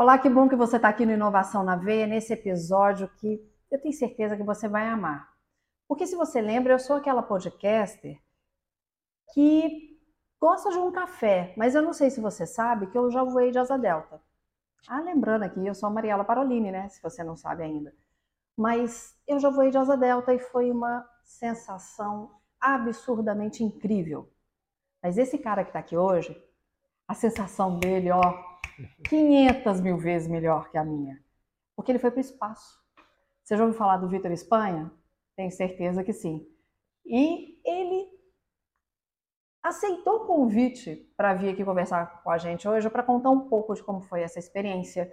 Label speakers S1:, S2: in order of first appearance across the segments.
S1: Olá, que bom que você está aqui no Inovação na Veia, nesse episódio que eu tenho certeza que você vai amar. Porque se você lembra, eu sou aquela podcaster que gosta de um café, mas eu não sei se você sabe que eu já voei de asa delta. Ah, lembrando aqui, eu sou a Mariela Parolini, né? Se você não sabe ainda. Mas eu já voei de asa delta e foi uma sensação absurdamente incrível. Mas esse cara que está aqui hoje, a sensação dele, ó, 500 mil vezes melhor que a minha. Porque ele foi para o espaço. Você já ouviu falar do Vitor Espanha? Tenho certeza que sim. E ele aceitou o convite para vir aqui conversar com a gente hoje para contar um pouco de como foi essa experiência,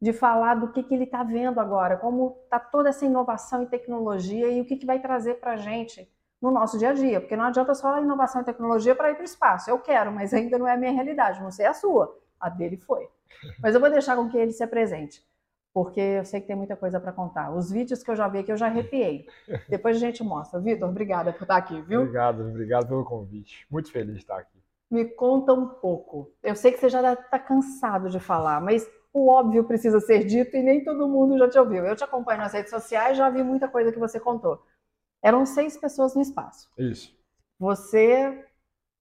S1: de falar do que, que ele está vendo agora, como está toda essa inovação e tecnologia e o que, que vai trazer para a gente no nosso dia a dia, porque não adianta só inovação e tecnologia para ir para o espaço. Eu quero, mas ainda não é a minha realidade, não sei a sua. A dele foi. Mas eu vou deixar com que ele se apresente, porque eu sei que tem muita coisa para contar. Os vídeos que eu já vi aqui eu já arrepiei. Depois a gente mostra. Vitor, obrigada por estar aqui, viu?
S2: Obrigado, obrigado pelo convite. Muito feliz de estar aqui.
S1: Me conta um pouco. Eu sei que você já está cansado de falar, mas o óbvio precisa ser dito e nem todo mundo já te ouviu. Eu te acompanho nas redes sociais, já vi muita coisa que você contou. Eram seis pessoas no espaço.
S2: Isso.
S1: Você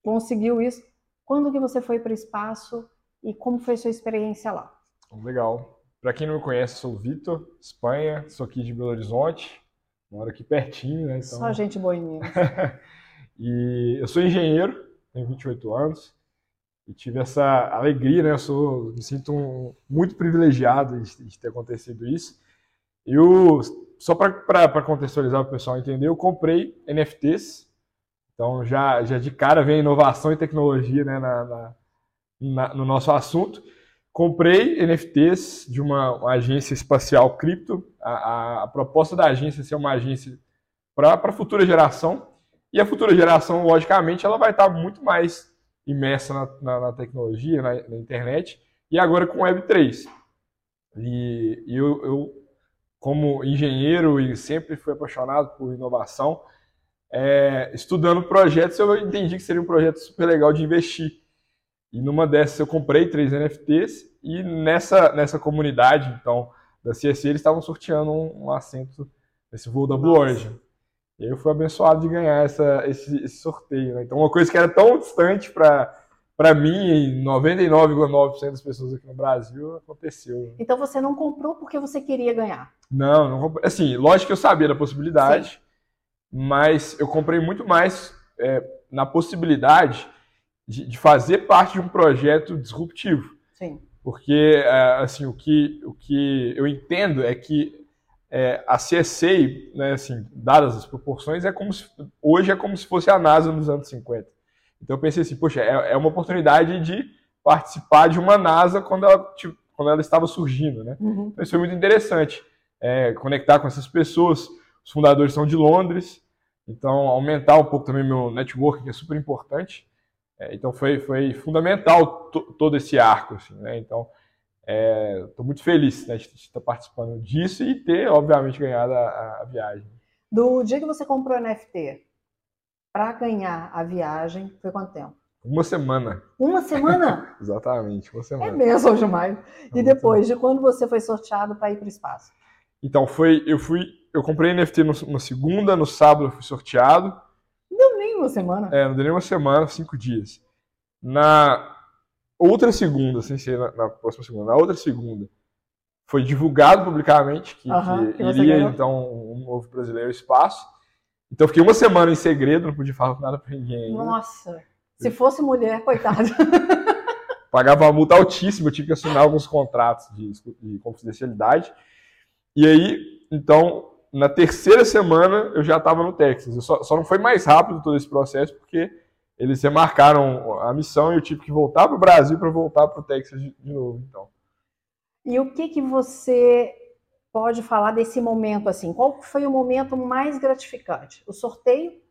S1: conseguiu isso. Quando que você foi para o espaço e como foi sua experiência lá?
S2: Legal. Para quem não me conhece, sou o Vitor, Espanha, sou aqui de Belo Horizonte, moro aqui pertinho, né?
S1: Então... Só gente boa em Minas.
S2: e eu sou engenheiro, tenho 28 anos e tive essa alegria, né? Eu sou, me sinto um, muito privilegiado de, de ter acontecido isso. Eu só para contextualizar o pessoal entender, eu comprei NFTs. Então, já, já de cara vem inovação e tecnologia né, na, na, na no nosso assunto. Comprei NFTs de uma, uma agência espacial cripto. A, a, a, proposta da agência é ser uma agência para a futura geração. E a futura geração, logicamente, ela vai estar muito mais imersa na, na, na tecnologia, na, na, internet. E agora com Web3. E, e eu, eu como engenheiro e sempre fui apaixonado por inovação, é, estudando projetos, eu entendi que seria um projeto super legal de investir. E numa dessas eu comprei três NFTs e nessa, nessa comunidade, então, da CSC, eles estavam sorteando um, um assento nesse voo da Blue Origin. E eu fui abençoado de ganhar essa, esse, esse sorteio. Né? Então, uma coisa que era tão distante para para mim e 99,9% das pessoas aqui no Brasil aconteceu.
S1: Então você não comprou porque você queria ganhar?
S2: Não, não comprei. Assim, lógico que eu sabia da possibilidade, Sim. mas eu comprei muito mais é, na possibilidade de, de, fazer parte de um projeto disruptivo.
S1: Sim.
S2: Porque, é, assim, o que, o que eu entendo é que é, a CSA, né, assim, dadas as proporções, é como se, hoje é como se fosse a NASA nos anos 50. Então eu pensei assim, poxa, é, é uma oportunidade de participar de uma NASA quando ela, tipo, quando ela estava surgindo, né? Uhum. Então isso foi muito interessante, é, conectar com essas pessoas. Os fundadores são de Londres, então aumentar um pouco também meu network, que é super importante. É, então foi, foi fundamental todo esse arco, assim, né? Então estou é, muito feliz né, de estar participando disso e ter, obviamente, ganhado a, a viagem.
S1: Do dia que você comprou o NFT para ganhar a viagem foi quanto tempo?
S2: Uma semana.
S1: Uma semana?
S2: Exatamente, uma semana.
S1: É mesmo, demais. E depois, de quando você foi sorteado para ir para o espaço?
S2: Então, foi, eu fui, eu comprei NFT no, segunda, no sábado eu fui sorteado.
S1: Nem uma semana.
S2: É, não deu nem uma semana, cinco dias. Na outra segunda, sem ser na, na próxima segunda, na outra segunda, foi divulgado publicamente que, que iria, então, um novo brasileiro espaço. Então eu fiquei uma semana em segredo, não podia falar nada pra ninguém. Ainda.
S1: Nossa, se fosse mulher, coitada.
S2: Pagava uma multa altíssima, eu tive que assinar alguns contratos de, de confidencialidade. E aí, então, na terceira semana eu já estava no Texas. Só, só, não foi mais rápido todo esse processo, porque eles remarcaram a missão e eu tive que voltar para o Brasil para voltar para o Texas de, de, novo. Então.
S1: E o que que você pode falar desse momento assim? Qual foi o momento mais gratificante? O sorteio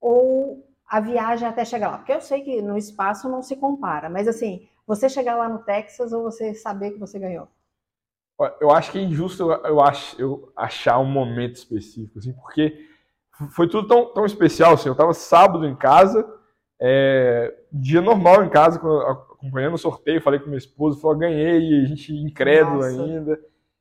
S1: ou a viagem até chegar lá? Porque eu sei que no espaço não se compara, mas assim, você chegar lá no Texas ou você saber que você ganhou?
S2: Eu acho que é injusto eu, acho, eu achar um momento específico, assim, porque foi tudo tão, tão especial. Assim, eu estava sábado em casa, é, dia normal em casa, acompanhando o sorteio, falei com minha esposa, falou, ganhei, e a gente incrédulo Nossa. ainda.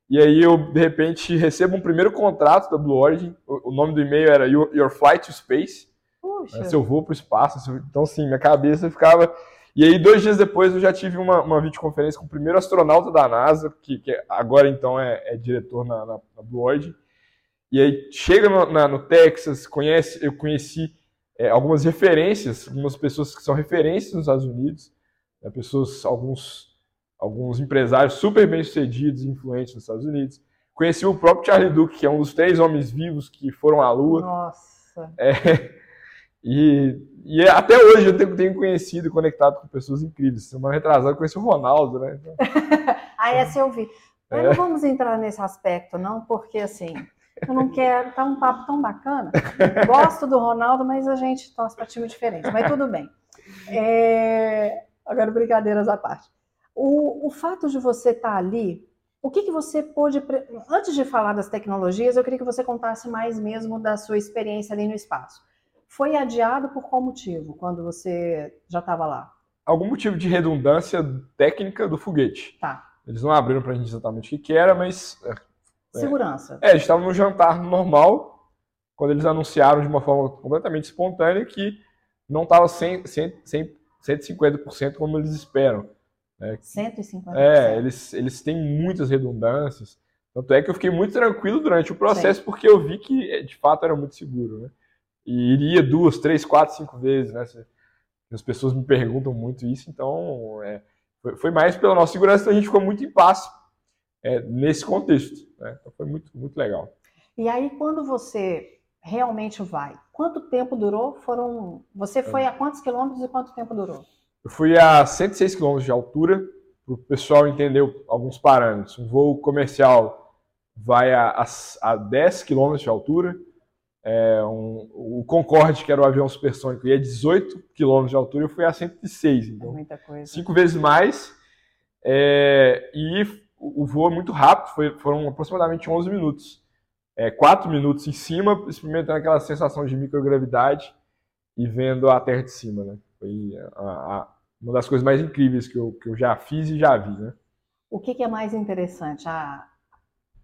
S2: E aí eu, de repente, recebo um primeiro contrato da Blue Origin, o, o nome do e-mail era Your, Your Flight to Space, Puxa. se eu vou para o espaço. Então, assim, minha cabeça ficava e aí, dois dias depois, eu já tive uma, uma videoconferência com o primeiro astronauta da NASA, que, que agora então é, é diretor na, na, na, Blue Origin. E aí, chega no, na, no Texas, conhece, eu conheci é, algumas referências, algumas pessoas que são referências nos Estados Unidos, né, pessoas, alguns, alguns empresários super bem-sucedidos e influentes nos Estados Unidos. Conheci o próprio Charlie Duke, que é um dos três homens vivos que foram à Lua.
S1: Nossa!
S2: É, e, e até hoje eu tenho, tenho conhecido e conectado com pessoas incríveis. Semana retrasada eu conheci o Ronaldo, né?
S1: Então, ah, essa eu vi. Mas é. não vamos entrar nesse aspecto, não, porque assim, eu não quero. Tá um papo tão bacana. Gosto do Ronaldo, mas a gente torce para time diferente. Mas tudo bem. É... Agora, brincadeiras à parte. O, o fato de você estar tá ali, o que, que você pôde. Antes de falar das tecnologias, eu queria que você contasse mais mesmo da sua experiência ali no espaço. Foi adiado por qual motivo, quando você já estava lá?
S2: Algum motivo de redundância técnica do foguete.
S1: Tá.
S2: Eles não abriram para a gente exatamente o que, era, mas. É,
S1: é. Segurança.
S2: É, é, a gente estava no jantar normal, quando eles anunciaram de uma forma completamente espontânea que não estava 100, 100, 100, 150% como eles esperam.
S1: Né? 150%.
S2: É, eles, eles têm muitas redundâncias. Tanto é que eu fiquei muito tranquilo durante o processo, Sim. porque eu vi que de fato era muito seguro. Né? E iria duas, três, quatro, cinco vezes, né? As pessoas me perguntam muito isso, então é, foi, mais pela nossa segurança, então a gente ficou muito em paz é, nesse contexto. Né? Então foi muito, muito legal.
S1: E aí, quando você realmente vai, quanto tempo durou? Foram. Você foi a quantos quilômetros e quanto tempo durou?
S2: Eu fui a 106 quilômetros de altura, para o pessoal entender alguns parâmetros. Um voo comercial vai a, a, a 10 quilômetros de altura, é, um, o Concorde, que era o avião supersônico, ia a 18 km de altura, eu fui a 106. Então,
S1: é muita coisa.
S2: Cinco vezes mais. É, e o voo é muito rápido, foi, foram aproximadamente 11 minutos. É, quatro minutos em cima, experimentando aquela sensação de microgravidade e vendo a Terra de cima. Né? Foi a, a, uma das coisas mais incríveis que eu, que eu já fiz e já vi. Né?
S1: O que, que é mais interessante? A,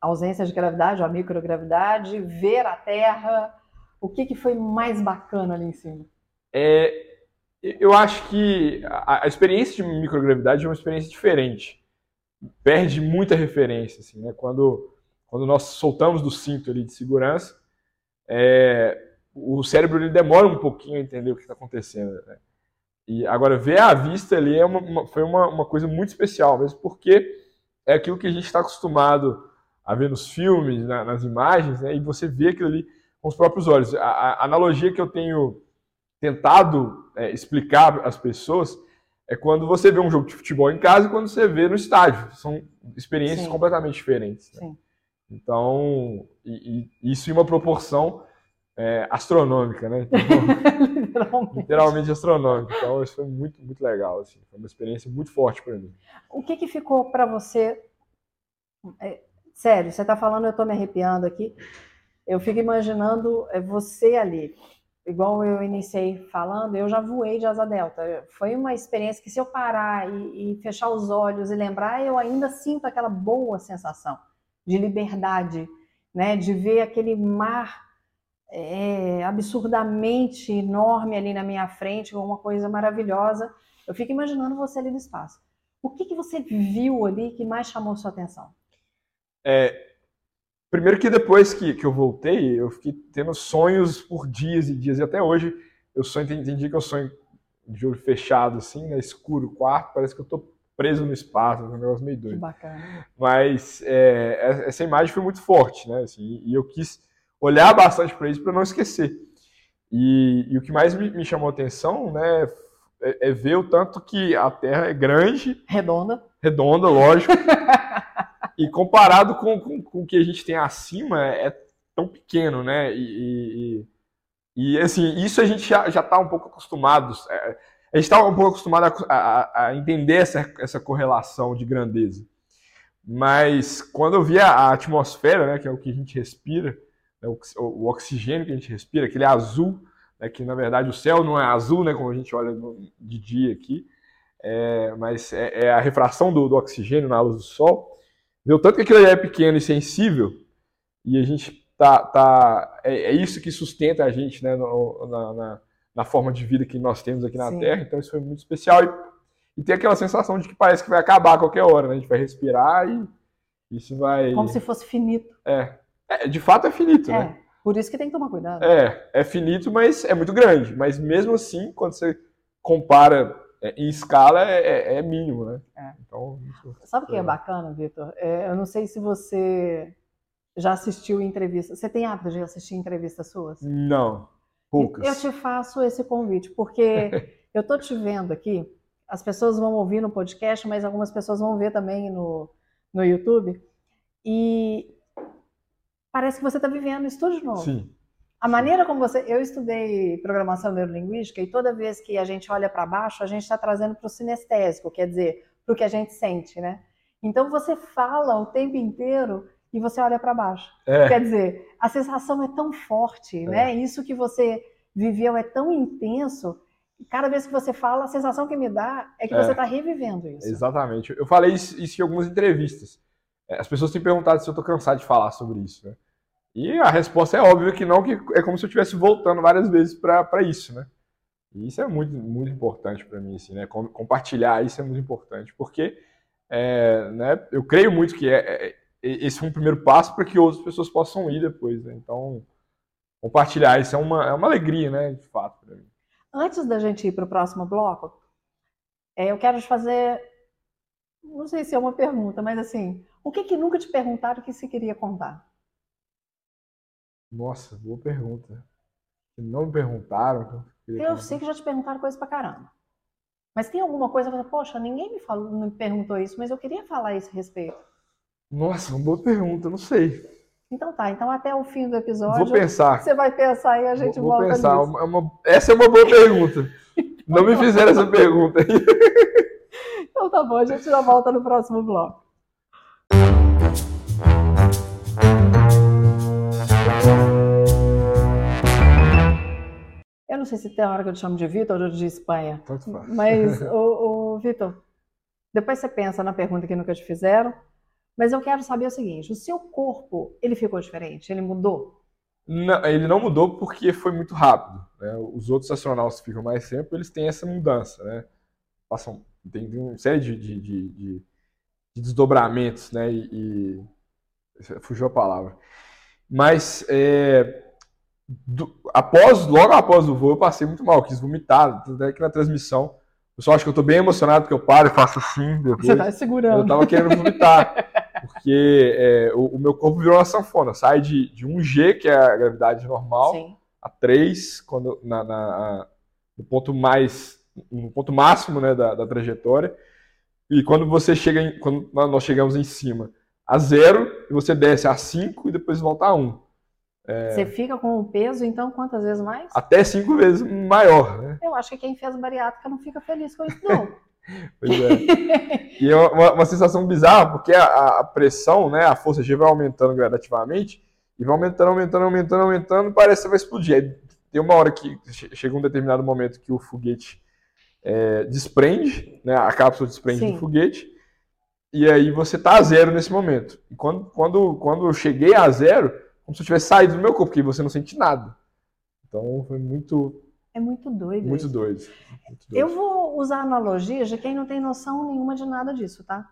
S1: ausência de gravidade, ou a microgravidade, ver a Terra. O que, que foi mais bacana ali em cima?
S2: É, eu acho que a, a, experiência de microgravidade é uma experiência diferente. Perde muita referência, assim, né? Quando, quando nós soltamos do cinto ali de segurança, é, o cérebro ele demora um pouquinho a entender o que está acontecendo. Né? E agora ver à vista ali é uma, uma, foi uma, uma coisa muito especial, mesmo porque é aquilo que a gente está acostumado a ver nos filmes, na, nas imagens, né, e você vê aquilo ali com os próprios olhos. A, a analogia que eu tenho tentado é, explicar às pessoas é quando você vê um jogo de futebol em casa e quando você vê no estádio. São experiências Sim. completamente diferentes. Né? Então, e, e isso em uma proporção é, astronômica, né? Então, literalmente. literalmente. astronômica. Então, isso foi muito, muito legal. Assim. Foi uma experiência muito forte para mim.
S1: O que, que ficou para você é, Sério, você está falando, eu estou me arrepiando aqui. Eu fico imaginando é, você ali. Igual eu iniciei falando, eu já voei de asa delta. Foi uma experiência que, se eu parar e, e fechar os olhos e lembrar, eu ainda sinto aquela boa sensação de liberdade, né? De ver aquele mar é, absurdamente enorme ali na minha frente, uma coisa maravilhosa. Eu fico imaginando você ali no espaço. O que, que você viu ali que mais chamou sua atenção?
S2: É, primeiro que depois que, que eu voltei, eu fiquei tendo sonhos por dias e dias, e até hoje eu sonho, entendi que eu sonho de olho fechado, assim, né, escuro, quarto, parece que eu tô preso no espaço, um negócio meio doido.
S1: Bacana.
S2: Mas é, essa imagem foi muito forte, né, assim, e eu quis olhar bastante para isso para não esquecer. E, e, o que mais me, me chamou atenção, né, é, é, ver o tanto que a Terra é grande.
S1: Redonda.
S2: Redonda, lógico. e comparado com, com, com, o que a gente tem acima, é tão pequeno, né? E, e, e assim, isso a gente já está um pouco acostumado. É, a gente está um pouco acostumado a, a, a, entender essa, essa correlação de grandeza. Mas quando eu vi a, atmosfera, né, que é o que a gente respira, né, o, o, oxigênio que a gente respira, aquele azul, né, que na verdade o céu não é azul, né, como a gente olha no, de dia aqui, é, mas é, é, a refração do, do, oxigênio na luz do sol. Viu tanto que aquilo é pequeno e sensível, e a gente tá, tá é, é isso que sustenta a gente, né, no, na, na, na, forma de vida que nós temos aqui na Sim. Terra. Então isso foi muito especial e e tem aquela sensação de que parece que vai acabar a qualquer hora, né? A gente vai respirar e isso vai.
S1: Como se fosse finito.
S2: É. é de fato é finito,
S1: é.
S2: né?
S1: Por isso que tem que tomar cuidado.
S2: É, é finito, mas é muito grande. Mas mesmo assim, quando você compara é, em escala, é, é, é mínimo, né?
S1: É. Então, Sabe o que é bacana, Vitor? É, eu não sei se você já assistiu entrevistas. Você tem hábito de assistir entrevistas suas?
S2: Não, poucas.
S1: Eu te faço esse convite, porque eu tô te vendo aqui as pessoas vão ouvir no podcast, mas algumas pessoas vão ver também no, no YouTube. E parece que você está vivendo isso tudo de novo.
S2: Sim.
S1: A maneira como você. Eu estudei programação neurolinguística e toda vez que a gente olha para baixo, a gente está trazendo para o sinestésico, quer dizer, para o que a gente sente, né? Então você fala o tempo inteiro e você olha para baixo. É. Quer dizer, a sensação é tão forte, é. né? Isso que você viveu é tão intenso cada vez que você fala, a sensação que me dá é que é, você está revivendo isso.
S2: Exatamente. Eu falei isso, isso, em algumas entrevistas. É, as pessoas têm perguntado se eu estou cansado de falar sobre isso, né? E a resposta é óbvia que não, que é como se eu estivesse voltando várias vezes para isso, né? E isso é muito, muito importante para mim, assim, né? Compartilhar isso é muito importante, porque é, né, eu creio muito que é, é, é esse é um primeiro passo para que outras pessoas possam ir depois, né? Então, compartilhar isso é uma, é uma alegria, né? De fato, para mim.
S1: Antes da gente ir para o próximo bloco, é, eu quero te fazer, não sei se é uma pergunta, mas assim, o que que nunca te perguntaram que você queria contar?
S2: Nossa, boa pergunta. Não me perguntaram.
S1: Eu, eu sei que já te perguntaram coisa pra caramba. Mas tem alguma coisa que poxa, ninguém me falou, não me perguntou isso, mas eu queria falar isso a respeito.
S2: Nossa, uma boa pergunta, não sei.
S1: Então tá, então até o fim do episódio.
S2: Vou pensar.
S1: Você vai pensar e a gente vou,
S2: vou
S1: volta
S2: pensar. Uma, uma, essa é uma boa pergunta. Não me fizeram essa pergunta.
S1: então tá bom, a gente já volta no próximo bloco. Não sei se tem a hora que eu te chamo de Vitor ou de Espanha.
S2: Tanto faz.
S1: Mas, o, o Vitor, depois você pensa na pergunta que nunca te fizeram. Mas eu quero saber o seguinte: o seu corpo, ele ficou diferente? Ele mudou?
S2: Não, ele não mudou porque foi muito rápido. Né? Os outros astronautas que ficam mais tempo, eles têm essa mudança, né? Passam, tem, tem uma série de, de, de, de, desdobramentos, né? E, e, fugiu a palavra. Mas é, do, após, logo após o voo, eu passei muito mal, quis vomitar, até que na transmissão. O pessoal acha que eu estou bem emocionado porque eu paro e faço assim. Depois.
S1: Você está segurando.
S2: Eu estava querendo vomitar. Porque é, o, o, meu corpo virou uma sanfona. Sai de, de 1G, que é a gravidade normal, Sim. a 3, quando, na, na, no ponto mais. no ponto máximo né, da, da trajetória. E quando você chega em, quando nós chegamos em cima a zero, e você desce a 5 e depois volta a 1. Um.
S1: É... Você fica com o peso, então, quantas vezes mais?
S2: Até cinco vezes maior, né?
S1: Eu acho que quem fez bariátrica não fica feliz com isso, não.
S2: Pois é. e é uma, uma, sensação bizarra, porque a, a, pressão, né, a força G vai aumentando gradativamente, e vai aumentando, aumentando, aumentando, aumentando, parece que vai explodir. Aí tem uma hora que chega um determinado momento que o foguete é, desprende, né, a cápsula desprende Sim. do foguete, e aí você tá a zero nesse momento. E quando, quando, quando eu cheguei a zero, como se eu tivesse saído do meu corpo, porque você não sente nada. Então foi muito
S1: é muito doido.
S2: Muito doido.
S1: muito doido. Eu vou usar analogias de quem não tem noção nenhuma de nada disso, tá?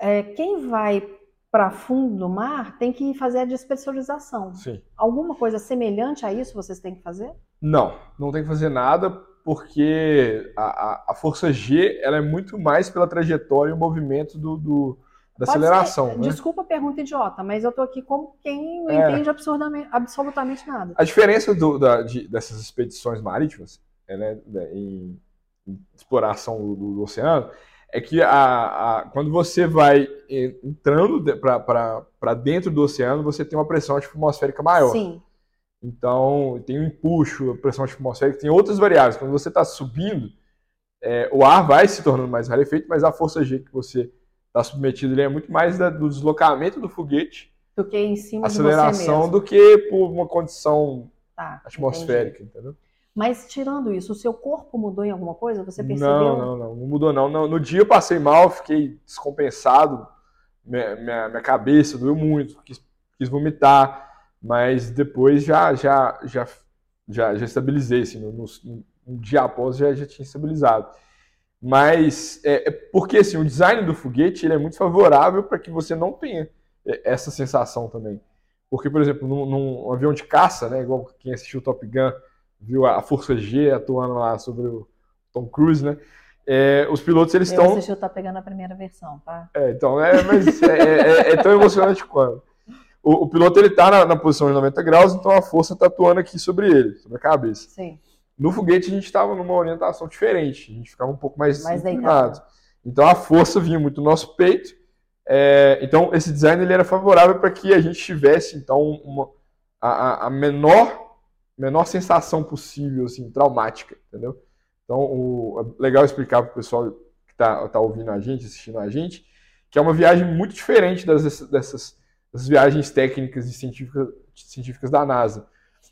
S1: É, quem vai para fundo do mar tem que fazer a despressurização.
S2: Sim.
S1: Alguma coisa semelhante a isso vocês têm que fazer?
S2: Não, não tem que fazer nada porque a, a, a força G ela é muito mais pela trajetória e o movimento do, do da Pode aceleração. Né?
S1: Desculpa a pergunta idiota, mas eu tô aqui como quem não é. entende absolutamente nada.
S2: A diferença do, da, de, dessas expedições marítimas é, né, em, em, exploração do, do, oceano é que a, a quando você vai entrando para dentro do oceano, você tem uma pressão atmosférica maior. Sim. Então, tem um empuxo, a pressão atmosférica, tem outras variáveis. Quando você está subindo, é, o ar vai se tornando mais rarefeito, mas a força G que você está submetido é muito mais da, do deslocamento do foguete
S1: do que em cima
S2: aceleração do que por uma condição tá, atmosférica, entendi. entendeu?
S1: Mas tirando isso, o seu corpo mudou em alguma coisa? Você percebeu?
S2: Não, não, não, não mudou não. No, no dia eu passei mal, fiquei descompensado, minha, minha, minha cabeça doeu muito, quis, quis, vomitar, mas depois já já já já, já estabilizei, assim, no, no, um dia após já, já tinha estabilizado. Mas é, é, porque assim, o design do foguete ele é muito favorável para que você não tenha essa sensação também. Porque, por exemplo, num, num, avião de caça, né, igual quem assistiu Top Gun, viu a Força G atuando lá sobre o Tom Cruise, né? É, os pilotos eles estão. Eu
S1: assisti o Top Gun na primeira versão, tá?
S2: É, então, é, mas é, é, é, é tão emocionante quanto. O, o, piloto ele tá na, na, posição de 90 graus, então a força está atuando aqui sobre ele, sobre a cabeça.
S1: Sim.
S2: No foguete a gente estava numa orientação diferente, a gente ficava um pouco mais, mais inclinado. Então a força vinha muito do nosso peito é, então, esse design ele era favorável para que a gente tivesse então uma, a, a, menor, menor sensação possível, assim, traumática, entendeu? Então, o, é legal explicar para o pessoal que está tá ouvindo a gente, assistindo a gente, que é uma viagem muito diferente das, dessas, dessas viagens técnicas e científicas, científicas da NASA.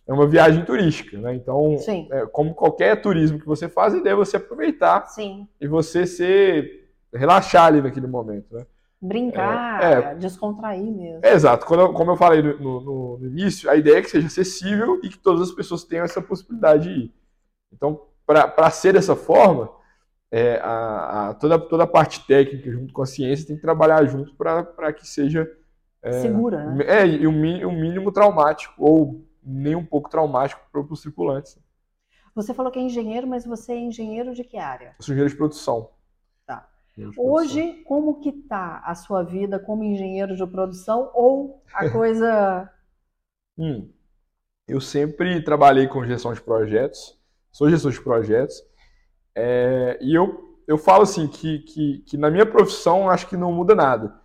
S2: É uma viagem turística, né? Então, é, como qualquer turismo que você faz, a ideia é você aproveitar
S1: Sim.
S2: e você ser relaxar ali naquele momento, né?
S1: Brincar, é, é, descontrair mesmo.
S2: É, exato. Quando como eu falei no, no, no, início, a ideia é que seja acessível e que todas as pessoas tenham essa possibilidade de ir. Então, para ser dessa forma, é, a, a, toda, toda a parte técnica junto com a ciência tem que trabalhar junto para que seja...
S1: É, Segura, né?
S2: É, e o um mínimo traumático, ou nem um pouco traumático para os tripulantes.
S1: Você falou que é engenheiro, mas você é engenheiro de que área?
S2: Eu sou engenheiro de produção.
S1: Hoje, como que tá a sua vida como engenheiro de produção ou a coisa...
S2: hum, eu sempre trabalhei com gestão de projetos, sou gestor de projetos, é, e eu, eu falo assim que, que, que, na minha profissão acho que não muda nada.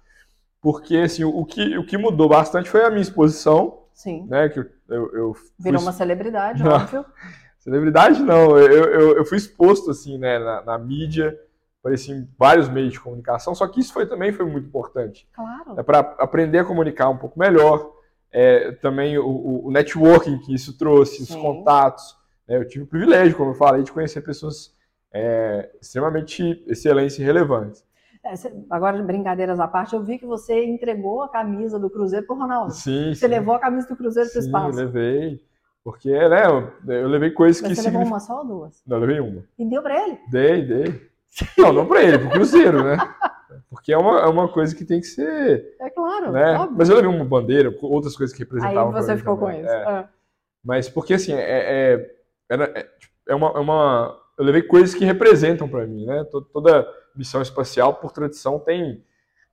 S2: Porque assim, o, que, o que mudou bastante foi a minha exposição.
S1: Sim.
S2: Né, que eu, eu, eu
S1: Virou fui... uma celebridade, não, óbvio.
S2: Celebridade não, eu, eu, eu fui exposto assim, né, na, na mídia, apareci em vários meios de comunicação, só que isso foi, também foi muito importante.
S1: Claro.
S2: É para aprender a comunicar um pouco melhor, é, também o, o, networking que isso trouxe, Sim. os contatos. Né? Eu tive o privilégio, como eu falei, de conhecer pessoas é, extremamente excelentes e relevantes.
S1: É, agora, brincadeiras à parte, eu vi que você entregou a camisa do Cruzeiro para o Ronaldo.
S2: Sim,
S1: Você sim. levou a camisa do Cruzeiro para o espaço.
S2: Sim, levei. Porque, né, eu, eu levei coisas
S1: Mas
S2: que...
S1: Você levou uma só ou duas?
S2: Não, eu levei uma.
S1: E deu para ele?
S2: Dei, dei. Não, não para ele, para o Cruzeiro, né? Porque é uma, é uma coisa que tem que ser.
S1: É claro.
S2: Né? Mas eu levei uma bandeira, outras coisas que representavam.
S1: Aí você ficou com isso.
S2: É. Ah. Mas porque assim, é, é, é, é, uma, é uma. Eu levei coisas que representam para mim, né? Toda missão espacial, por tradição, tem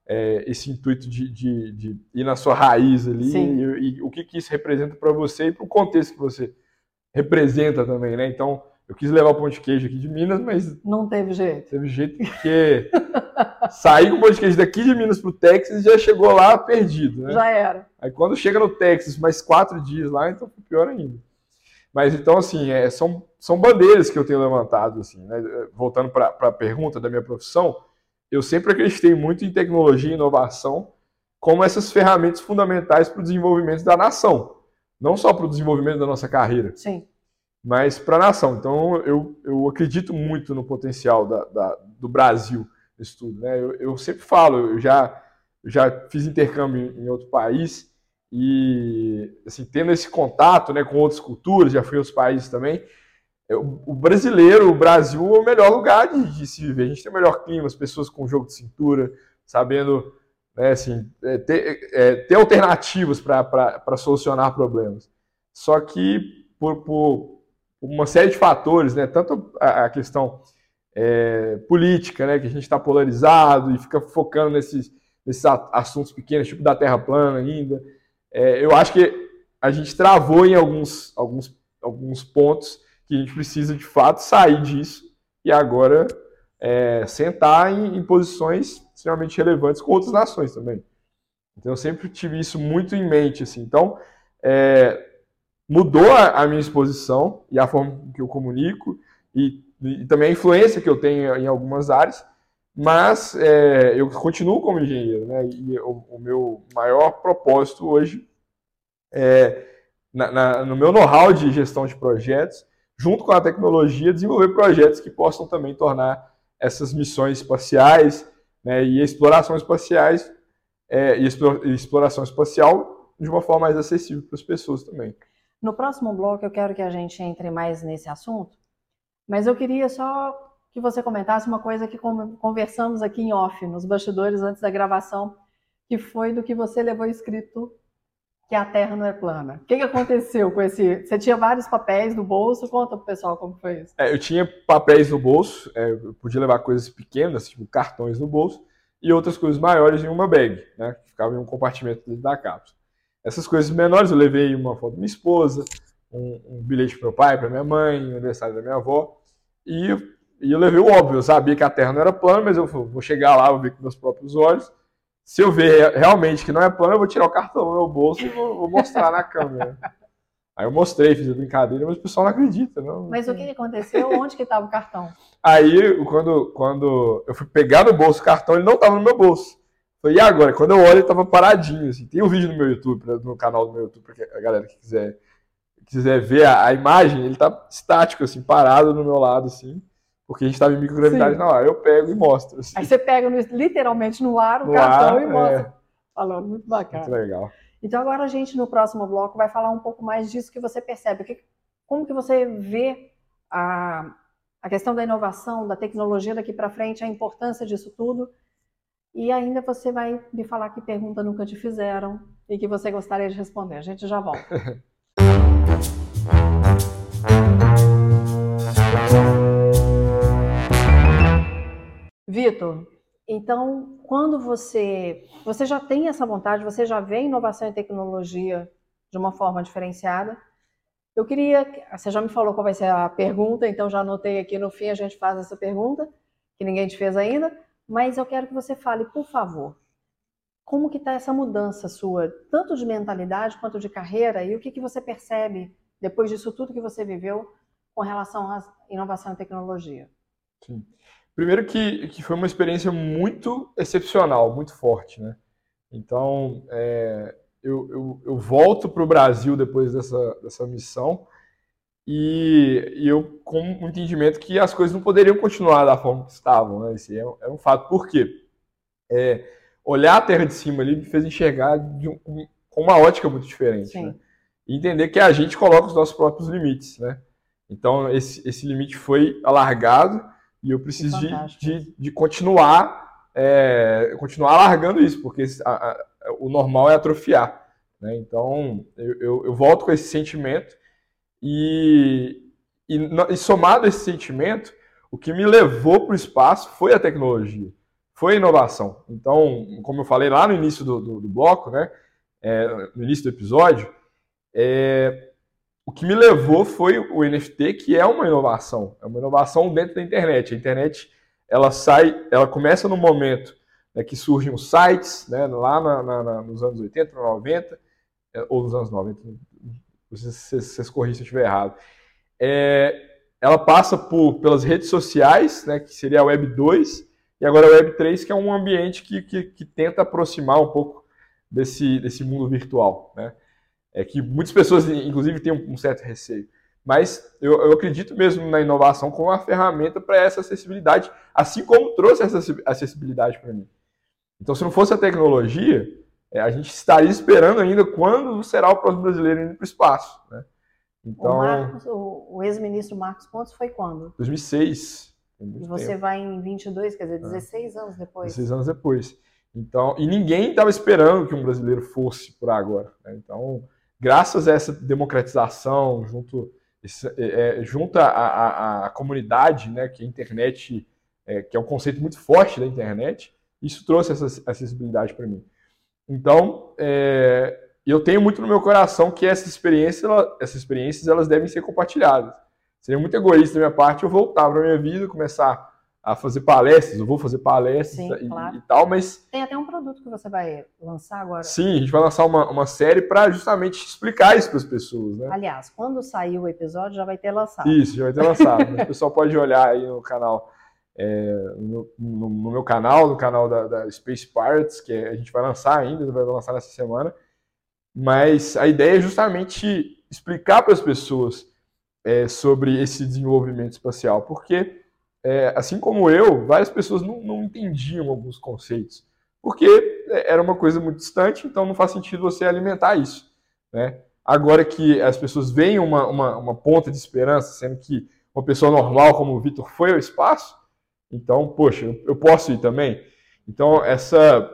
S2: é, esse intuito de, de, de, ir na sua raiz ali e, e, o que, que isso representa para você e para o contexto que você representa também, né? Então, eu quis levar o pão de queijo aqui de Minas, mas.
S1: Não teve jeito.
S2: Teve jeito porque saí com o pão de queijo daqui de Minas para o Texas e já chegou lá perdido, né?
S1: Já era.
S2: Aí quando chega no Texas, mais quatro dias lá, então foi pior ainda. Mas então, assim, é, são, são bandeiras que eu tenho levantado, assim, né? Voltando para a pergunta da minha profissão, eu sempre acreditei muito em tecnologia e inovação como essas ferramentas fundamentais para o desenvolvimento da nação. Não só para o desenvolvimento da nossa carreira.
S1: Sim
S2: mas para a nação. Então, eu, eu acredito muito no potencial da, da do Brasil nisso tudo. Né? Eu, eu, sempre falo, eu já, já fiz intercâmbio em outro país e, assim, tendo esse contato né, com outras culturas, já fui outros países também, eu, o brasileiro, o Brasil é o melhor lugar de, de, se viver. A gente tem o melhor clima, as pessoas com jogo de cintura, sabendo né, assim, é, ter, é, ter alternativas para solucionar problemas. Só que por, por uma série de fatores, né? Tanto a, questão é, política, né? Que a gente está polarizado e fica focando nesses, nesses assuntos pequenos, tipo da Terra plana ainda. É, eu acho que a gente travou em alguns, alguns, alguns pontos que a gente precisa de fato sair disso e agora é, sentar em, em, posições extremamente relevantes com outras nações também. Então eu sempre tive isso muito em mente, assim. Então é, mudou a, a, minha exposição e a forma que eu comunico e, e, também a influência que eu tenho em algumas áreas, mas é, eu continuo como engenheiro, né? E o, o meu maior propósito hoje é na, na, no meu know-how de gestão de projetos, junto com a tecnologia, desenvolver projetos que possam também tornar essas missões espaciais né, e exploração espaciais é, e exploração espacial de uma forma mais acessível para as pessoas também.
S1: No próximo bloco eu quero que a gente entre mais nesse assunto, mas eu queria só que você comentasse uma coisa que conversamos aqui em off, nos bastidores antes da gravação, que foi do que você levou escrito que a Terra não é plana. O que, aconteceu com esse? Você tinha vários papéis no bolso? Conta pro pessoal como foi isso.
S2: É, eu tinha papéis no bolso, é, eu podia levar coisas pequenas, tipo cartões no bolso, e outras coisas maiores em uma bag, né? Que ficava em um compartimento dentro da cápsula. Essas coisas menores eu levei uma foto da minha esposa, um, um bilhete para meu pai, para minha mãe, um aniversário da minha avó, e, e eu levei o óbvio. Eu sabia que a Terra não era plana, mas eu vou chegar lá, vou ver com meus próprios olhos se eu ver realmente que não é plano, eu vou tirar o cartão do meu bolso e vou, vou mostrar na câmera. Aí eu mostrei, fiz a brincadeira, mas o pessoal não acredita. Não,
S1: mas o que aconteceu? Onde que estava o cartão?
S2: Aí, quando, quando eu fui pegar no bolso o cartão, ele não estava no meu bolso. Falei, e agora? Quando eu olho, ele estava paradinho. Assim. Tem um vídeo no meu YouTube, no canal do meu YouTube, para a galera que quiser, quiser ver a, a imagem, ele está estático, assim, parado do meu lado, assim. Porque a gente estava em microgravidade Sim. na hora. Eu pego e mostro.
S1: Assim. Aí você pega no, literalmente no ar o no cartão ar, e mostra. É. Falando, muito bacana.
S2: Muito legal.
S1: Então agora a gente, no próximo bloco, vai falar um pouco mais disso que você percebe. Que, como que você vê a, a questão da inovação, da tecnologia daqui para frente, a importância disso tudo. E ainda você vai me falar que pergunta nunca te fizeram e que você gostaria de responder. A gente já volta. Vitor, então, quando você, você já tem essa vontade, você já vê inovação e tecnologia de uma forma diferenciada, eu queria, você já me falou qual vai ser a pergunta, então já anotei aqui no fim a gente faz essa pergunta, que ninguém te fez ainda, mas eu quero que você fale, por favor, como que está essa mudança sua, tanto de mentalidade quanto de carreira, e o que, que você percebe depois disso tudo que você viveu com relação à inovação e tecnologia?
S2: Sim. Primeiro que, que foi uma experiência muito excepcional, muito forte, né? Então, é, eu, eu, eu, volto para o Brasil depois dessa, dessa missão e, e, eu com o entendimento que as coisas não poderiam continuar da forma que estavam, né? Esse é, é um fato. Por quê? É, olhar a Terra de cima ali me fez enxergar de um, com uma ótica muito diferente, né? E entender que a gente coloca os nossos próprios limites, né? Então, esse, esse limite foi alargado e eu preciso de, de, de, continuar, é, continuar largando isso, porque a, a, o normal é atrofiar. Né? Então, eu, eu, eu, volto com esse sentimento e, e, e somado a esse sentimento, o que me levou para o espaço foi a tecnologia, foi a inovação. Então, como eu falei lá no início do, do, do bloco, né, é, no início do episódio, é, o que me levou foi o NFT, que é uma inovação, é uma inovação dentro da internet. A internet ela sai, ela começa no momento né, que surgem os sites, né, lá na, na, nos anos 80, 90, é, ou nos anos 90, vocês, vocês, vocês corrigem se eu estiver errado. É, ela passa por, pelas redes sociais, né, que seria a Web 2, e agora a Web 3, que é um ambiente que, que, que tenta aproximar um pouco desse, desse mundo virtual. Né? É que muitas pessoas, inclusive, têm um certo receio. Mas eu, eu acredito mesmo na inovação como uma ferramenta para essa acessibilidade, assim como trouxe essa acessibilidade para mim. Então, se não fosse a tecnologia, é, a gente estaria esperando ainda quando será o próximo brasileiro indo para o espaço. Né?
S1: Então, o, o ex-ministro Marcos Pontes foi quando?
S2: 2006.
S1: E você tempo. vai em 22, quer dizer, 16 é. anos depois.
S2: 16 anos depois. Então, e ninguém estava esperando que um brasileiro fosse por agora. Né? Então, graças a essa democratização, junto, é, é, junto à, à, à, comunidade, né, que a internet, é, que é um conceito muito forte da internet, isso trouxe essa acessibilidade para mim. Então, é, eu tenho muito no meu coração que essa experiência, ela, essas experiências elas devem ser compartilhadas. Seria muito egoísta da minha parte eu voltar para minha vida, começar a fazer palestras, eu vou fazer palestras
S1: Sim,
S2: e,
S1: claro.
S2: e tal, mas
S1: Tem até um produto que você vai lançar agora.
S2: sim, a gente vai lançar uma, uma série para justamente explicar isso para as pessoas, né?
S1: Aliás, quando sair o episódio, já vai ter lançado.
S2: Isso, já vai ter lançado. O pessoal pode olhar aí no canal, é, no, no- no meu canal, no canal da, da Space Pirates, que a gente vai lançar ainda, vai lançar nessa semana. Mas a ideia é justamente explicar para as pessoas é, sobre esse desenvolvimento espacial, porque, é, assim como eu, várias pessoas não, não entendiam alguns conceitos, porque era uma coisa muito distante, então não faz sentido você alimentar isso. Né? Agora que as pessoas veem uma, uma, uma ponta de esperança, sendo que uma pessoa normal como o Vitor foi ao espaço, então, poxa, eu, eu posso ir também. Então, essa,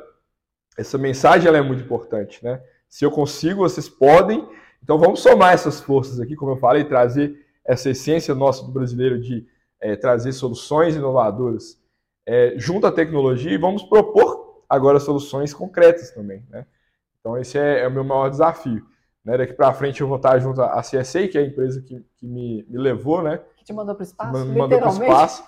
S2: essa mensagem ela é muito importante, né? Se eu consigo, vocês podem. Então, vamos somar essas forças aqui, como eu falei, trazer essa essência nossa do brasileiro de eh, trazer soluções inovadoras eh, junto à tecnologia e vamos propor agora soluções concretas também, né? Então, esse é, é o meu maior desafio. Né? Daqui para frente eu vou estar junto à CSA, que é a empresa que, que me, me levou, né?
S1: Que te mandou para o espaço,
S2: me mandou para o espaço,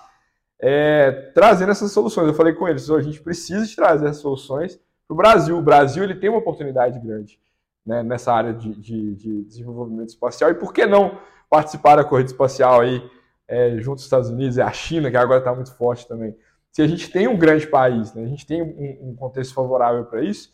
S2: é, trazendo essas soluções. Eu falei com eles, "Ô, a gente precisa de trazer essas soluções para o Brasil. O Brasil ele tem uma oportunidade grande né, nessa área de, de- de desenvolvimento espacial. E por que não participar da corrida espacial aí é, junto aos Estados Unidos e a China, que agora está muito forte também? Se a gente tem um grande país, né, a gente tem um, um contexto favorável para isso,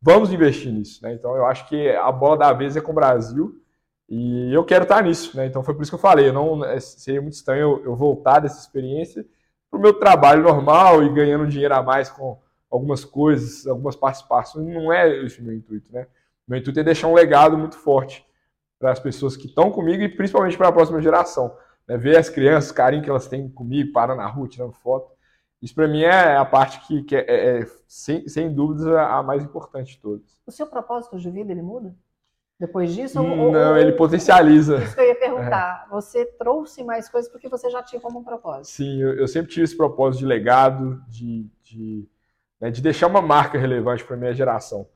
S2: vamos investir nisso. Né? Então eu acho que a bola da vez é com o Brasil. E eu quero estar nisso, né? Então foi por isso que eu falei, eu não é, seria muito estranho eu, eu voltar dessa experiência para o meu trabalho normal e ganhando dinheiro a mais com algumas coisas, algumas participações. Não é esse o meu intuito, né? Meu intuito é deixar um legado muito forte para as pessoas que estão comigo e principalmente para a próxima geração. Né? Ver as crianças, o carinho que elas têm comigo, parando na rua, tirando foto. Isso para mim é a parte que, que é, é, é, sem, sem dúvidas, a mais importante de todas.
S1: O seu propósito de vida, ele muda? Depois disso? ou- ou-
S2: Não,
S1: ou-
S2: ele potencializa.
S1: Isso que eu ia perguntar. Você trouxe mais coisas porque você já tinha como um propósito.
S2: Sim, eu, eu sempre tive esse propósito de legado, de, de, né, de deixar uma marca relevante para minha geração.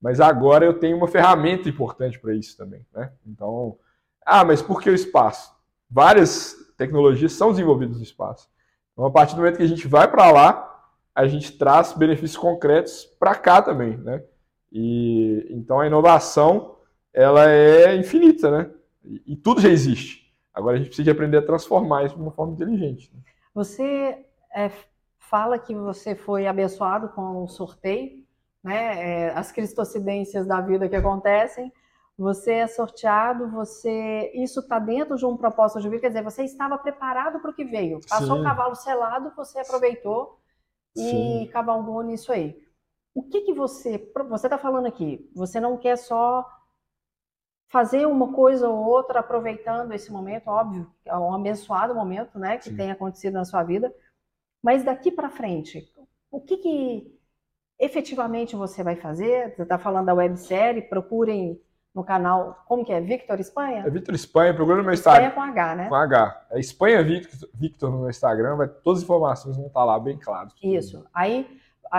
S2: Mas agora eu tenho uma ferramenta importante para isso também. Né? Então, ah, mas por que o espaço? Várias tecnologias são desenvolvidas no espaço. Então, a partir do momento que a gente vai para lá, a gente traz benefícios concretos para cá também. Né? E, então, a inovação ela é infinita, né? E, tudo já existe. Agora a gente precisa de aprender a transformar isso de uma forma inteligente. né?
S1: Você é, fala que você foi abençoado com o sorteio, né? É, as cristocidências da vida que acontecem. Você é sorteado, você isso está dentro de um propósito de vida, quer dizer, você estava preparado para o que veio. Passou
S2: Sim.
S1: o cavalo selado, você aproveitou e
S2: Sim.
S1: cavalgou nisso aí. O que que você você está falando aqui? Você não quer só fazer uma coisa ou outra aproveitando esse momento, óbvio, é um abençoado momento, né, que
S2: Sim.
S1: tem acontecido na sua vida. Mas daqui para frente, o que que efetivamente você vai fazer? Você está falando da websérie, procurem no canal, como que é? Victor Espanha?
S2: É Vitor Espanha, procura no meu
S1: Espanha
S2: Instagram.
S1: com H, né?
S2: Com H. É Espanha Victor, Victor no meu Instagram, vai, todas as informações vão estar lá bem claras.
S1: Isso. Aí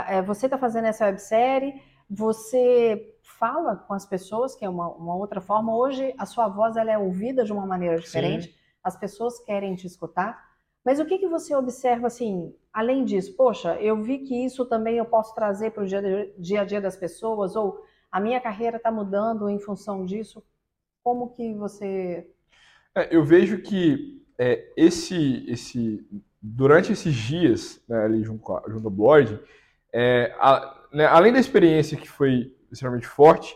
S1: é, você está fazendo essa websérie, você fala com as pessoas, que é uma, uma outra forma. Hoje a sua voz ela é ouvida de uma maneira diferente, as pessoas querem te escutar. Mas o que, que você observa assim, além disso? Poxa, eu vi que isso também eu posso trazer para o dia, dia a dia das pessoas, ou a minha carreira está mudando em função disso. Como que você.
S2: É, eu vejo que é, esse, esse, durante esses dias né, ali junto, junto ao Bloid, é, a- né, além da experiência que foi extremamente forte,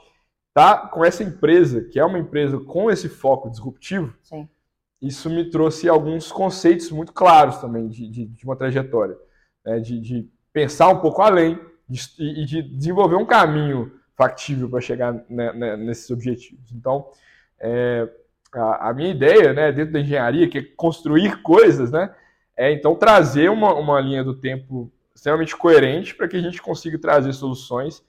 S2: tá com essa empresa, que é uma empresa com esse foco disruptivo,
S1: Sim.
S2: isso me trouxe alguns conceitos muito claros também de, de, de uma trajetória, né, de, de pensar um pouco além de, e de desenvolver um caminho factível para chegar né, né, nesses objetivos. Então, é, a, a minha ideia, né, dentro da engenharia, que é construir coisas, né, é então trazer uma, uma linha do tempo extremamente coerente para que a gente consiga trazer soluções,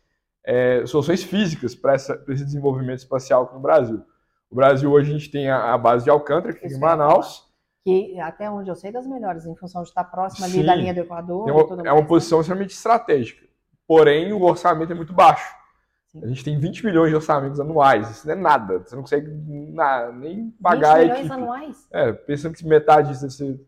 S2: é, soluções físicas para esse desenvolvimento espacial aqui no Brasil. O Brasil hoje a gente tem a, a base de Alcântara, que fica em Manaus,
S1: Que até onde eu sei das melhores, em função de estar próxima ali
S2: Sim.
S1: da linha do Equador.
S2: uma- é uma posição extremamente estratégica. Porém, o orçamento é muito baixo. A gente tem 20 milhões de orçamentos anuais. Isso não é nada. Você não consegue na- nem pagar
S1: 20
S2: a
S1: milhões anuais?
S2: É, pensando que metade disso ser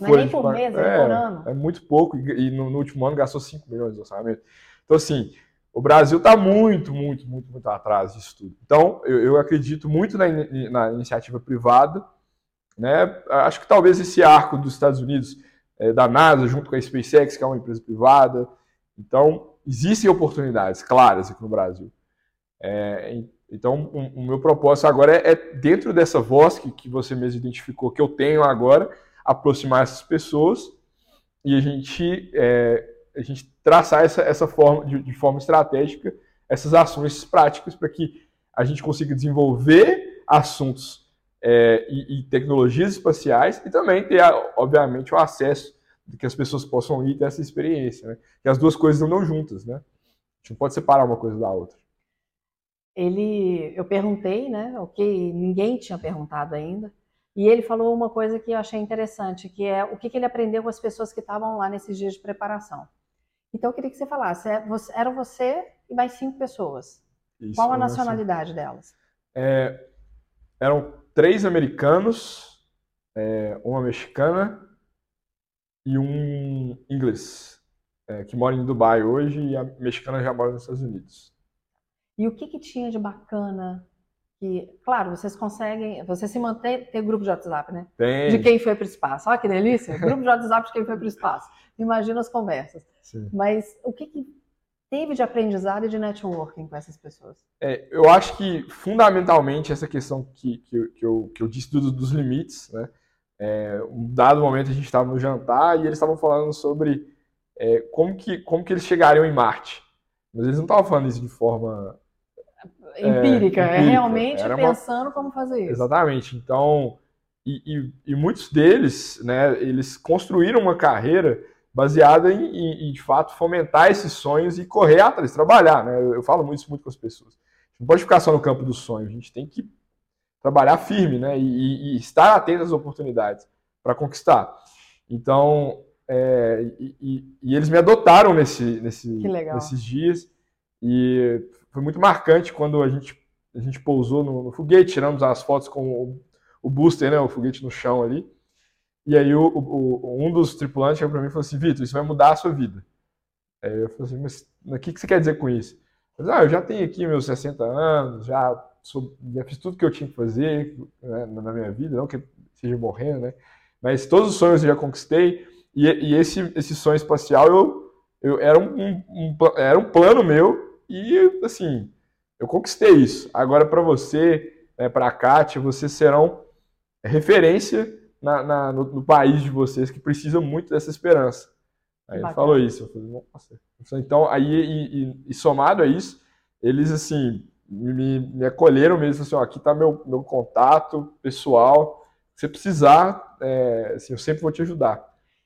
S1: Não é nem por mês, é, é por ano.
S2: É muito pouco, e, no, no, último ano gastou 5 milhões de orçamento. Então, assim, o Brasil está muito, muito, muito, muito atrás disso tudo. Então, eu, eu acredito muito na, na, iniciativa privada. Né? Acho que talvez esse arco dos Estados Unidos, é, da NASA, junto com a SpaceX, que é uma empresa privada. Então, existem oportunidades claras aqui no Brasil. É, então, o, o, meu propósito agora é, é, dentro dessa voz que, que você mesmo identificou, que eu tenho agora, aproximar essas pessoas e a gente, é, a gente traçar essa, essa forma, de, de forma estratégica, essas ações práticas para que a gente consiga desenvolver assuntos é, e, e, tecnologias espaciais e também ter, obviamente, o acesso de que as pessoas possam ir ter essa experiência, né? Que as duas coisas andam juntas, né? A gente não pode separar uma coisa da outra
S1: ele, eu perguntei, né, o que ninguém tinha perguntado ainda, e ele falou uma coisa que eu achei interessante, que é o que, que ele aprendeu com as pessoas que estavam lá nesses dias de preparação. Então eu queria que você falasse, é, era você e mais cinco pessoas. Isso, Qual a nacionalidade assim. delas?
S2: É, eram três americanos, é, uma mexicana e um inglês, é, que mora em Dubai hoje e a mexicana já mora nos Estados Unidos.
S1: E o que, que tinha de bacana? Que, claro, vocês conseguem, você se mantém, tem grupo de WhatsApp, né?
S2: Tem.
S1: De quem foi para o espaço. Olha que delícia! grupo de WhatsApp de quem foi para o espaço. Imagina as conversas. Sim. Mas o que, que teve de aprendizado e de networking com essas pessoas?
S2: É, eu acho que, fundamentalmente, essa questão que, que, que, eu, que eu disse do, dos limites, né? É, um dado momento a gente estava no jantar e eles estavam falando sobre é, como, que, como que eles chegariam em Marte. Mas eles não estavam falando isso de forma
S1: empírica, é, empírica. é realmente Era pensando uma... como fazer isso.
S2: Exatamente. Então, e, e, e, muitos deles, né, eles construíram uma carreira baseada em, em, em, de fato, fomentar esses sonhos e correr atrás, trabalhar, né? Eu, eu falo muito isso muito com as pessoas. A gente não pode ficar só no campo dos sonhos, a gente tem que trabalhar firme, né? E, e estar atento às oportunidades para conquistar. Então, é, e, e, eles me adotaram nesse, nesse, nesses dias. E foi muito marcante quando a gente, a gente pousou no, no foguete, tiramos as fotos com o, o, booster, né, o foguete no chão ali. E aí o, o, um dos tripulantes chegou para mim e falou assim, Vitor, isso vai mudar a sua vida. Aí eu falei assim, mas o que, que você quer dizer com isso? Falei, ah, eu já tenho aqui meus 60 anos, já, sou, já fiz tudo que eu tinha que fazer né, na minha vida, não que seja morrendo, né? Mas todos os sonhos eu já conquistei. E, e esse, esse sonho espacial eu, eu era, um, um, um, era um plano meu e, assim, eu conquistei isso. Agora, para você, né, para a Kátia, vocês serão referência na, na no, no, país de vocês que precisa muito dessa esperança. Aí ele falou isso. Eu falei, nossa. Então, aí, e, e, e somado a isso, eles, assim, me, me acolheram mesmo, assim, ó, aqui está meu, meu contato pessoal. Se precisar, é, assim, eu sempre vou te ajudar.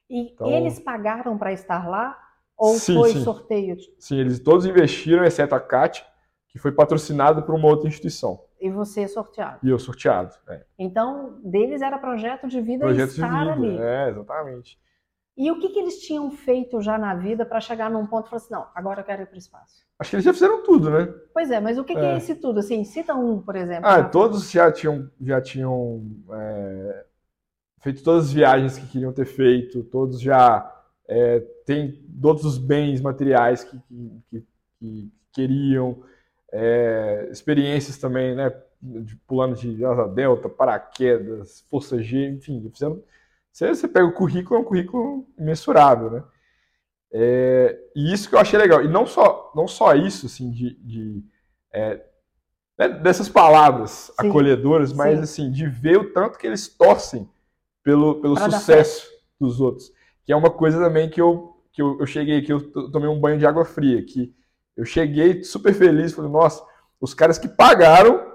S1: E então, eles pagaram para estar lá? Ou sim, foi sim. sorteio?
S2: Sim, eles todos investiram, exceto a CAT, que foi patrocinada por uma outra instituição.
S1: E você é sorteado.
S2: E eu sorteado. É.
S1: Então, deles era projeto de vida projeto estar de vida, ali.
S2: É, exatamente.
S1: E o que, que eles tinham feito já na vida para chegar num ponto e falar assim, não, agora eu quero ir para o espaço?
S2: Acho que eles já fizeram tudo, né?
S1: Pois é, mas o que, é. que é esse tudo? Assim, cita um, por exemplo.
S2: Ah, todos já tinham, já tinham é, feito todas as viagens que queriam ter feito, todos já é, tem todos os bens materiais que, que, que queriam, é, experiências também, né, de, pulando de asa delta, paraquedas, força G, enfim, fizemos, você, você pega o currículo, é um currículo imensurável, né? É, e isso que eu achei legal. E não só, não só isso, assim, de, de é, né, dessas palavras sim, acolhedoras, mas sim. assim, de ver o tanto que eles torcem pelo, pelo sucesso dos outros que é uma coisa também que eu, que eu, eu cheguei aqui, eu tomei um banho de água fria, que eu cheguei super feliz, falei, nossa, os caras que pagaram,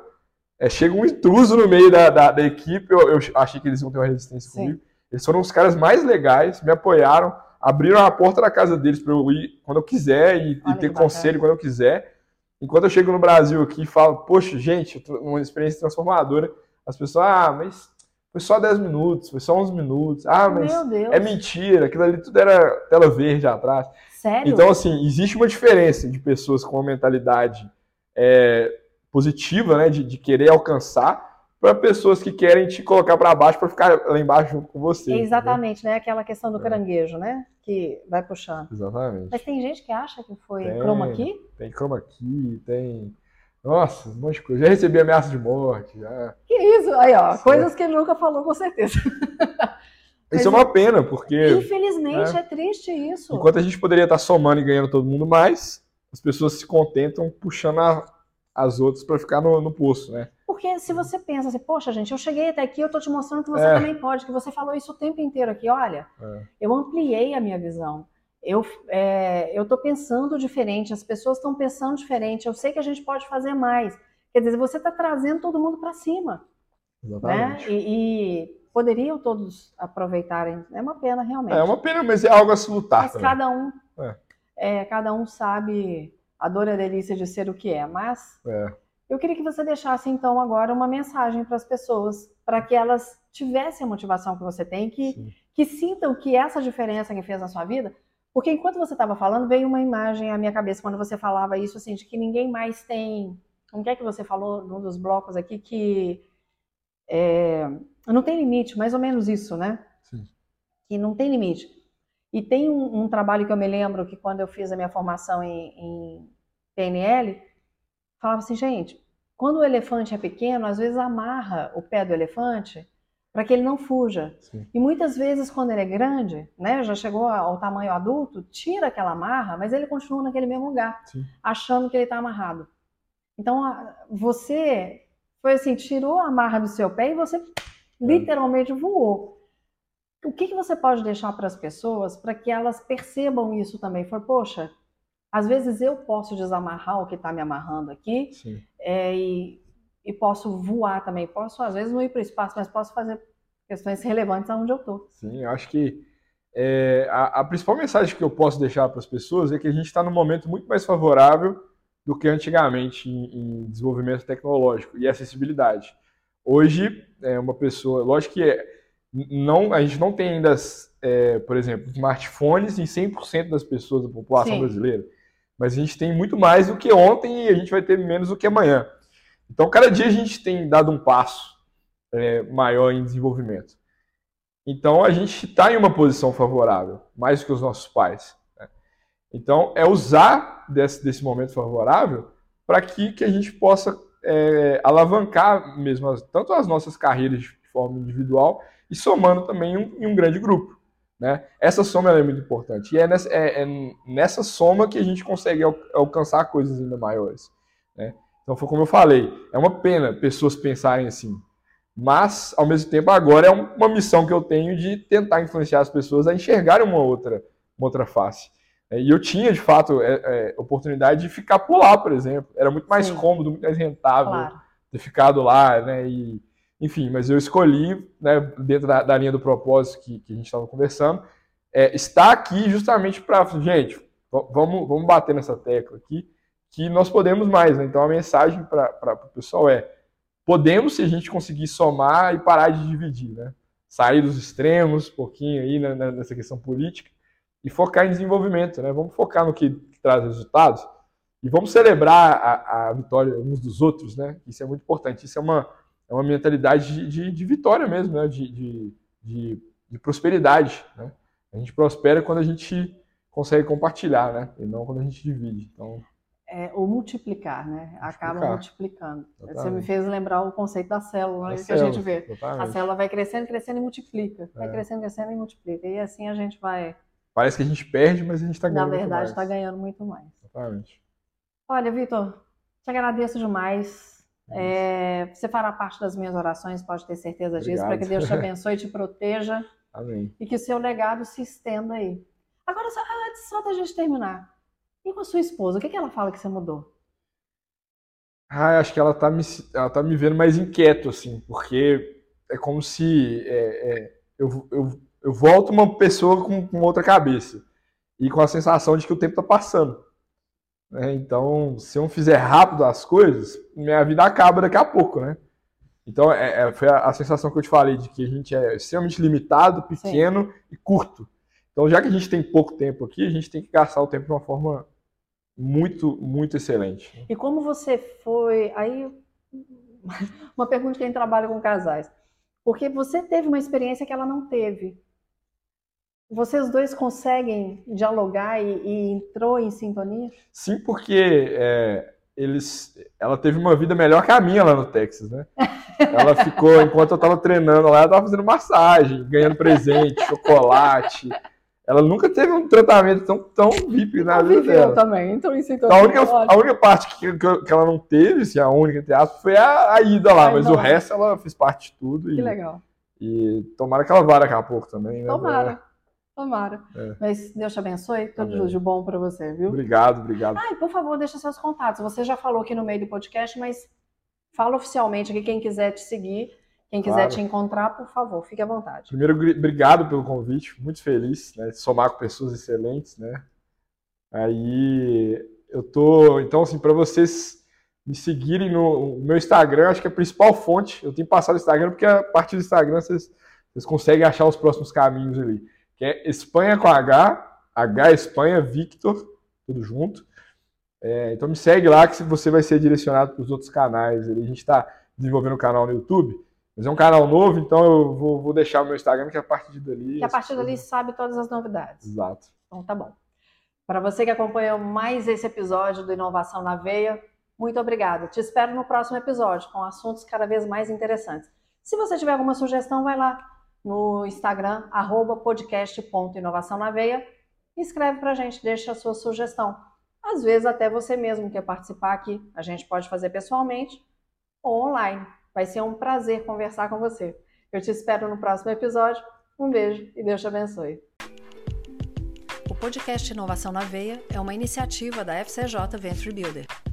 S2: é, chega um intruso no meio da, da, da equipe, eu, eu, achei que eles iam ter uma resistência Sim. comigo, eles foram os caras mais legais, me apoiaram, abriram a porta da casa deles para eu ir quando eu quiser e, e ter conselho quando eu quiser. Enquanto eu chego no Brasil aqui e falo, poxa, gente, uma experiência transformadora, as pessoas, ah, mas foi só 10 minutos, foi só 11 minutos. Ah, mas é mentira, aquilo ali tudo era tela verde atrás.
S1: Sério?
S2: Então, assim, existe uma diferença de pessoas com uma mentalidade é, positiva, né, de, de, querer alcançar, para pessoas que querem te colocar para baixo para ficar lá embaixo junto com você.
S1: Exatamente, né? Aquela questão do é. caranguejo, né? Que vai puxando.
S2: Exatamente.
S1: Mas tem gente que acha que foi tem, chroma key?
S2: Tem chroma key, tem. Nossa, um monte de coisa. Já recebi ameaça de morte. Já...
S1: Que isso? Aí, ó, coisas que ele nunca falou, com certeza.
S2: Isso é uma pena, porque.
S1: Infelizmente, né? é triste isso.
S2: Enquanto a gente poderia estar somando e ganhando todo mundo mais, as pessoas se contentam puxando a, as outras para ficar no, no poço, né?
S1: Porque se você pensa assim, poxa, gente, eu cheguei até aqui, eu tô te mostrando que você é. também pode, que você falou isso o tempo inteiro aqui, olha, é. eu ampliei a minha visão. Eu é, eu tô pensando diferente, as pessoas estão pensando diferente, eu sei que a gente pode fazer mais. Quer dizer, você está trazendo todo mundo para cima. Exatamente. Né? E, e, poderiam todos aproveitarem. É uma pena, realmente.
S2: É uma pena, mas é algo a se lutar.
S1: Mas também. cada um, é. é. cada um sabe a dor e a delícia de ser o que é. Mas é. Eu queria que você deixasse então agora uma mensagem para as pessoas, para que elas tivessem a motivação que você tem, que, que sintam que essa diferença que fez na sua vida. Porque enquanto você estava falando, veio uma imagem à minha cabeça quando você falava isso, assim, de que ninguém mais tem. Como que é que você falou num dos blocos aqui que é, não tem limite, mais ou menos isso, né? Sim. Que não tem limite. E tem um, um, trabalho que eu me lembro que quando eu fiz a minha formação em, em PNL, falava assim, gente, quando o elefante é pequeno, às vezes amarra o pé do elefante para que ele não fuja. Sim. E muitas vezes, quando ele é grande, né, já chegou ao tamanho adulto, tira aquela amarra, mas ele continua naquele mesmo lugar, Sim. achando que ele está amarrado. Então, você foi assim, tirou a amarra do seu pé e você literalmente voou. O que, que você pode deixar para as pessoas para que elas percebam isso também? For, poxa, às vezes eu posso desamarrar o que está me amarrando aqui é, e, e, posso voar também. Posso, às vezes, não ir para o espaço, mas posso fazer questões relevantes aonde eu estou.
S2: Sim, eu acho que é, a, a, principal mensagem que eu posso deixar para as pessoas é que a gente está num momento muito mais favorável do que antigamente em, em desenvolvimento tecnológico e acessibilidade. Hoje, é uma pessoa, lógico que é, não, a gente não tem ainda, é, por exemplo, smartphones em 100% das pessoas da população Sim. brasileira, mas a gente tem muito mais do que ontem e a gente vai ter menos do que amanhã. Então, cada dia a gente tem dado um passo é, maior em desenvolvimento. Então, a gente está em uma posição favorável, mais do que os nossos pais. Né? Então, é usar desse, desse momento favorável para que, que a gente possa é, alavancar mesmo as, tanto as nossas carreiras de forma individual e somando também em um, em um grande grupo. Né? Essa soma é muito importante. E é nessa, é, é nessa, soma que a gente consegue al alcançar coisas ainda maiores. Né? Então, foi como eu falei, é uma pena pessoas pensarem assim. Mas, ao mesmo tempo, agora é uma missão que eu tenho de tentar influenciar as pessoas a enxergarem uma outra, uma outra face. É, e eu tinha, de fato, é, é, oportunidade de ficar por lá, por exemplo. Era muito mais Sim. cômodo, muito mais rentável claro. ter ficado lá, né? E, enfim, mas eu escolhi, né, dentro da, da linha do propósito que, que a gente estava conversando, é, estar aqui justamente para, gente, vamos, vamos bater nessa tecla aqui, que nós podemos mais. Né? Então a mensagem para o pessoal é: podemos se a gente conseguir somar e parar de dividir, né? Sair dos extremos, um pouquinho aí né, nessa questão política e focar em desenvolvimento, né? Vamos focar no que, que traz resultados e vamos celebrar a, a, vitória uns dos outros, né? Isso é muito importante. Isso é uma, é uma mentalidade de, de, de vitória mesmo, né? De, de, de, de, prosperidade, né? A gente prospera quando a gente consegue compartilhar, né? E não quando a gente divide. Então
S1: é, o multiplicar, né? Acaba multiplicando. Exatamente. Você me fez lembrar o conceito da célula, né? que célula, a gente vê. Exatamente. A célula vai crescendo, crescendo e multiplica. Vai é. crescendo, crescendo e multiplica. E assim a gente vai
S2: Parece que a gente perde, mas a gente está ganhando.
S1: Na verdade, está ganhando muito mais.
S2: Exatamente.
S1: Olha, Vitor, te agradeço demais. É, você fará parte das minhas orações, pode ter certeza Obrigado. disso, para que Deus te abençoe e te proteja.
S2: Amém.
S1: E que o seu legado se estenda aí. Agora, só, só da gente terminar, e com a sua esposa, o que, que ela fala que você mudou?
S2: Ah, acho que ela tá me, ela tá me vendo mais inquieto, assim, porque é como se é, é, eu, eu eu volto uma pessoa com, com outra cabeça e com a sensação de que o tempo está passando. Né? Então, se eu não fizer rápido as coisas, minha vida acaba daqui a pouco, né? Então, é, é, foi a, a, sensação que eu te falei de que a gente é extremamente limitado, pequeno Sim. e curto. Então, já que a gente tem pouco tempo aqui, a gente tem que gastar o tempo de uma forma muito, muito excelente.
S1: E como você foi, aí uma pergunta de quem trabalha com casais. Porque você teve uma experiência que ela não teve. Vocês dois conseguem dialogar e, e entrou em sintonia?
S2: Sim, porque é, eles, ela teve uma vida melhor que a minha lá no Texas, né? Ela ficou, enquanto eu tava treinando lá, ela tava fazendo massagem, ganhando presente, chocolate. Ela nunca teve um tratamento tão, tão VIP na vida dela.
S1: também, então isso então
S2: a única, a única parte que, que, ela não teve, assim, a única, entre aspas, foi a, a ida lá, mas não. o resto ela fez parte de tudo.
S1: Que e, legal.
S2: E tomara que ela vá daqui a pouco também, né?
S1: Tomara. Tomara. É. Mas Deus te abençoe. Tudo de bom para você, viu?
S2: Obrigado, obrigado.
S1: Ah, e por favor, deixa seus contatos. Você já falou aqui no meio do podcast, mas fala oficialmente aqui quem quiser te seguir, quem quiser claro. te encontrar, por favor, fique à vontade.
S2: Primeiro, obrigado pelo convite. Muito feliz, né? De somar com pessoas excelentes, né? Aí eu tô, então assim, para vocês me seguirem no, meu Instagram, acho que é a principal fonte. Eu tenho passado o Instagram porque a partir do Instagram vocês, vocês conseguem achar os próximos caminhos ali que é Espanha com H, H Espanha, Victor, tudo junto. É, então me segue lá que você vai ser direcionado para os outros canais. A gente está desenvolvendo um canal no YouTube, mas é um canal novo, então eu vou, vou deixar o meu Instagram, que é a partir dali.
S1: Que a partir dali sabe todas as novidades.
S2: Exato.
S1: Então tá bom. Para você que acompanhou mais esse episódio do Inovação na Veia, muito obrigada. Te espero no próximo episódio com assuntos cada vez mais interessantes. Se você tiver alguma sugestão, vai lá no Instagram, arroba podcast.inovação na veia. Escreve para a gente, deixa a sua sugestão. Às vezes até você mesmo quer participar aqui. A gente pode fazer pessoalmente ou online. Vai ser um prazer conversar com você. Eu te espero no próximo episódio. Um beijo e Deus te abençoe. O podcast Inovação na Veia é uma iniciativa da FCJ Venture Builder.